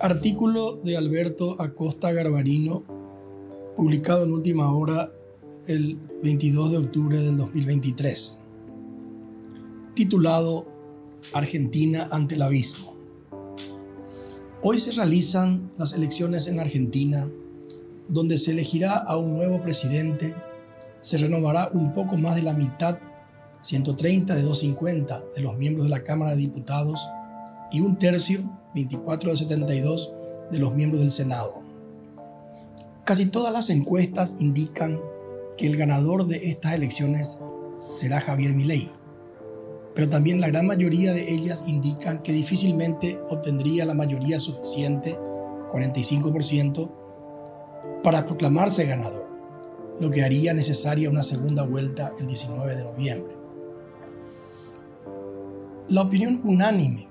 Artículo de Alberto Acosta Garbarino, publicado en última hora el 22 de octubre del 2023, titulado Argentina ante el abismo. Hoy se realizan las elecciones en Argentina, donde se elegirá a un nuevo presidente, se renovará un poco más de la mitad, 130 de 250 de los miembros de la Cámara de Diputados y un tercio, 24 de 72, de los miembros del Senado. Casi todas las encuestas indican que el ganador de estas elecciones será Javier Milei, pero también la gran mayoría de ellas indican que difícilmente obtendría la mayoría suficiente, 45%, para proclamarse ganador, lo que haría necesaria una segunda vuelta el 19 de noviembre. La opinión unánime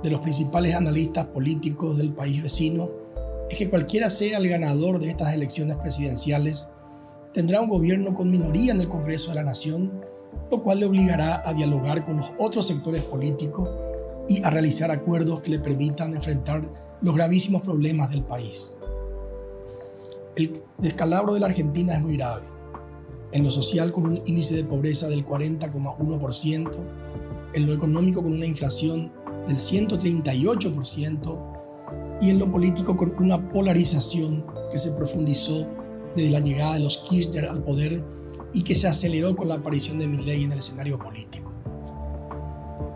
de los principales analistas políticos del país vecino es que cualquiera sea el ganador de estas elecciones presidenciales, tendrá un gobierno con minoría en el Congreso de la Nación, lo cual le obligará a dialogar con los otros sectores políticos y a realizar acuerdos que le permitan enfrentar los gravísimos problemas del país. El descalabro de la Argentina es muy grave. En lo social con un índice de pobreza del 40,1%, en lo económico con una inflación del 138% y en lo político con una polarización que se profundizó desde la llegada de los Kirchner al poder y que se aceleró con la aparición de Milley en el escenario político.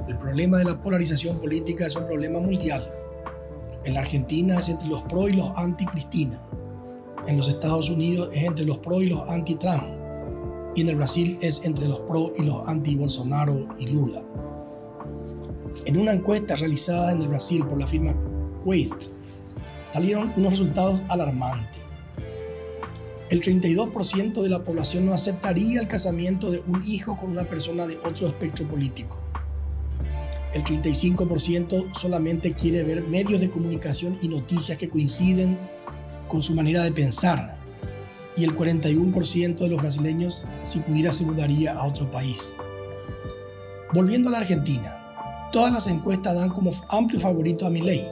El problema de la polarización política es un problema mundial. En la Argentina es entre los pro y los anti-Cristina. En los Estados Unidos es entre los pro y los anti-Trump. Y en el Brasil es entre los pro y los anti-Bolsonaro y Lula. En una encuesta realizada en el Brasil por la firma Quest, salieron unos resultados alarmantes. El 32% de la población no aceptaría el casamiento de un hijo con una persona de otro espectro político. El 35% solamente quiere ver medios de comunicación y noticias que coinciden con su manera de pensar. Y el 41% de los brasileños, si pudiera, se mudaría a otro país. Volviendo a la Argentina, Todas las encuestas dan como amplio favorito a Milei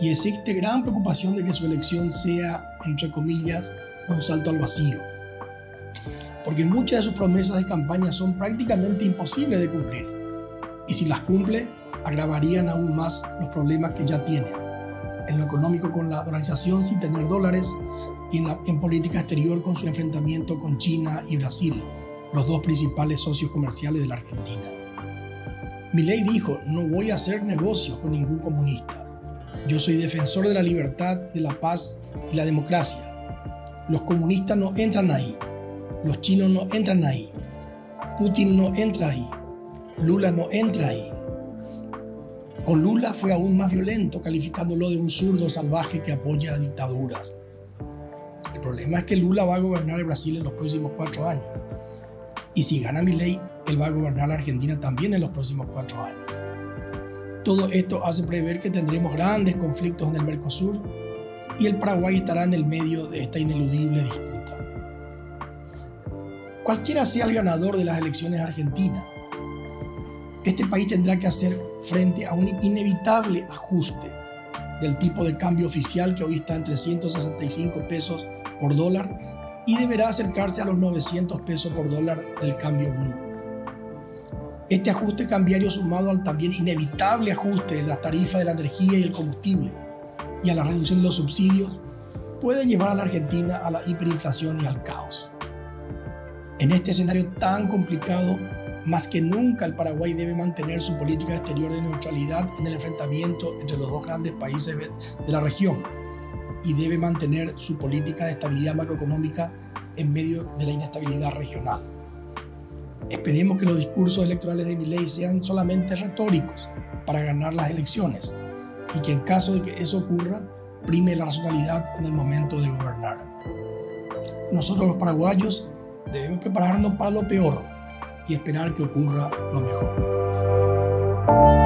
y existe gran preocupación de que su elección sea, entre comillas, un salto al vacío. Porque muchas de sus promesas de campaña son prácticamente imposibles de cumplir. Y si las cumple, agravarían aún más los problemas que ya tiene. En lo económico con la dolarización sin tener dólares y en política exterior con su enfrentamiento con China y Brasil, los dos principales socios comerciales de la Argentina. Milei dijo, no voy a hacer negocios con ningún comunista. Yo soy defensor de la libertad, de la paz y la democracia. Los comunistas no entran ahí. Los chinos no entran ahí. Putin no entra ahí. Lula no entra ahí. Con Lula fue aún más violento, calificándolo de un zurdo salvaje que apoya dictaduras. El problema es que Lula va a gobernar el Brasil en los próximos cuatro años. Y si gana Milei, él va a gobernar la Argentina también en los próximos cuatro años. Todo esto hace prever que tendremos grandes conflictos en el Mercosur y el Paraguay estará en el medio de esta ineludible disputa. Cualquiera sea el ganador de las elecciones argentinas, este país tendrá que hacer frente a un inevitable ajuste del tipo de cambio oficial que hoy está en 365 pesos por dólar y deberá acercarse a los 900 pesos por dólar del cambio blue. Este ajuste cambiario sumado al también inevitable ajuste de las tarifas de la energía y el combustible y a la reducción de los subsidios puede llevar a la Argentina a la hiperinflación y al caos. En este escenario tan complicado, más que nunca el Paraguay debe mantener su política exterior de neutralidad en el enfrentamiento entre los dos grandes países de la región y debe mantener su política de estabilidad macroeconómica en medio de la inestabilidad regional. Esperemos que los discursos electorales de Milei sean solamente retóricos para ganar las elecciones y que en caso de que eso ocurra, prime la racionalidad en el momento de gobernar. Nosotros los paraguayos debemos prepararnos para lo peor y esperar que ocurra lo mejor.